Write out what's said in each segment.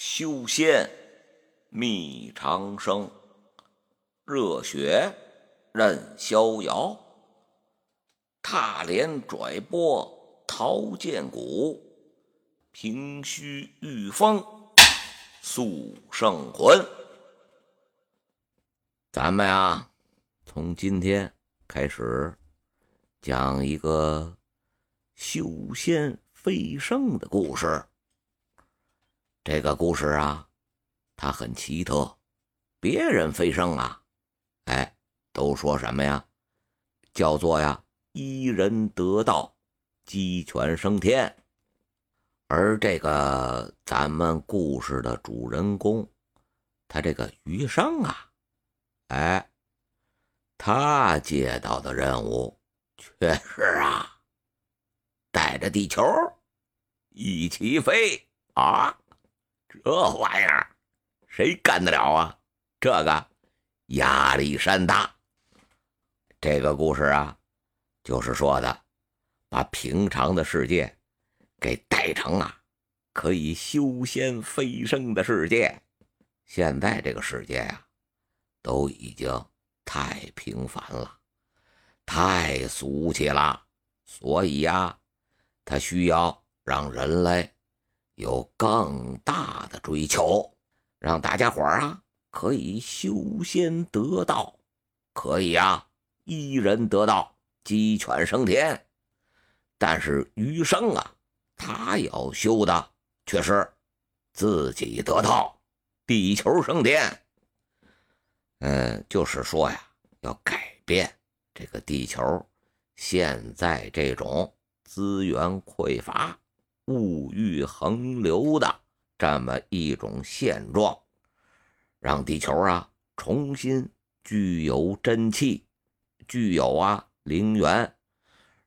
修仙觅长生，热血任逍遥。踏莲拽波掏剑骨，平虚御风塑圣魂。咱们呀，从今天开始讲一个修仙飞升的故事。这个故事啊，它很奇特。别人飞升啊，哎，都说什么呀？叫做呀，一人得道，鸡犬升天。而这个咱们故事的主人公，他这个余生啊，哎，他接到的任务却是啊，带着地球一起飞啊。这玩意儿谁干得了啊？这个压力山大。这个故事啊，就是说的把平常的世界给带成啊可以修仙飞升的世界。现在这个世界呀，都已经太平凡了，太俗气了，所以呀，他需要让人类。有更大的追求，让大家伙啊可以修仙得道，可以啊一人得道，鸡犬升天。但是余生啊，他要修的却是自己得道，地球升天。嗯，就是说呀，要改变这个地球现在这种资源匮乏。物欲横流的这么一种现状，让地球啊重新具有真气，具有啊灵源，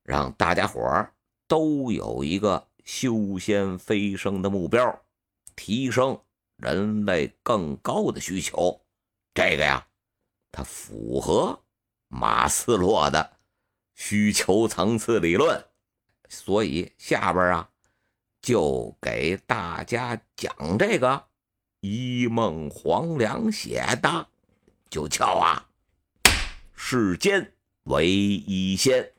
让大家伙都有一个修仙飞升的目标，提升人类更高的需求。这个呀，它符合马斯洛的需求层次理论，所以下边啊。就给大家讲这个，一梦黄粱写的，就叫啊，世间唯一仙。